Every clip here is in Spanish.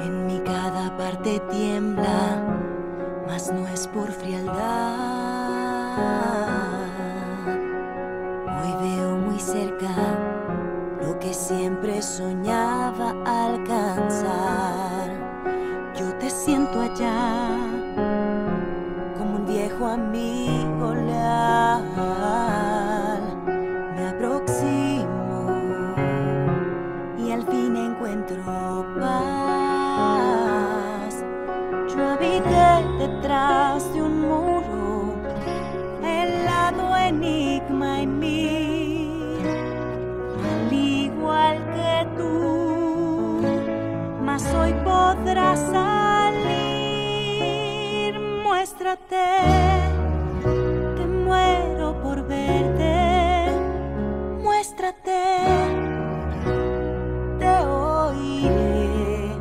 En mi cada parte tiembla, mas no es por frialdad. Hoy veo muy cerca lo que siempre soñaba alcanzar. Yo te siento allá Muéstrate, te muero por verte, muéstrate te oiré.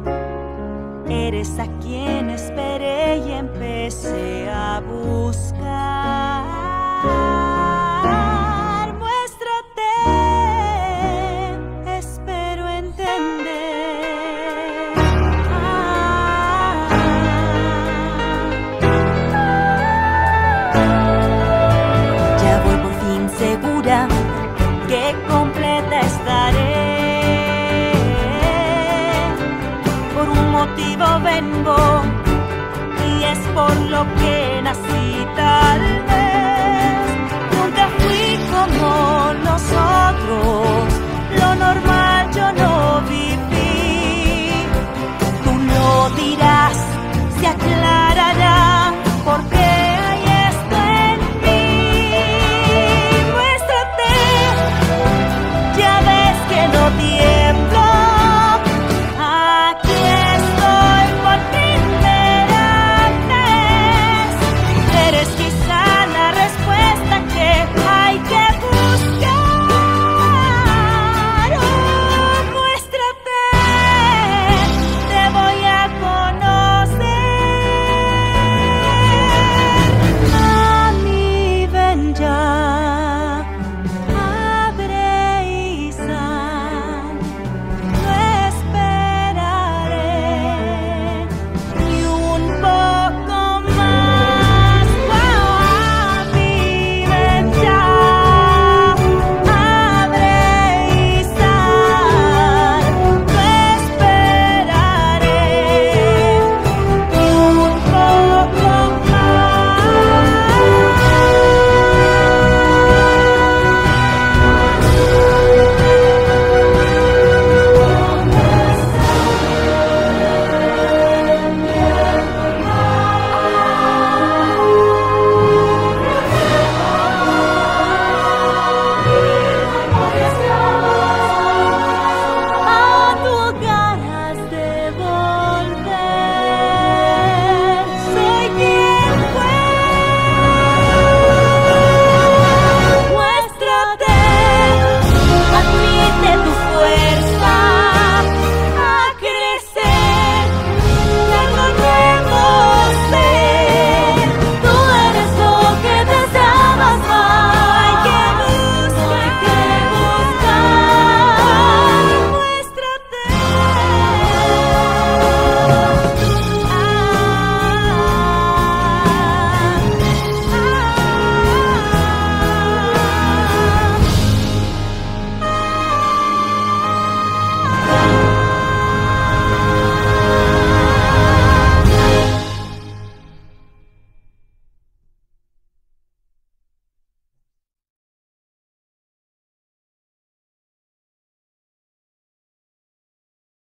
Eres a quien esperé y empecé a buscar. Vengo y es por lo que nací tal.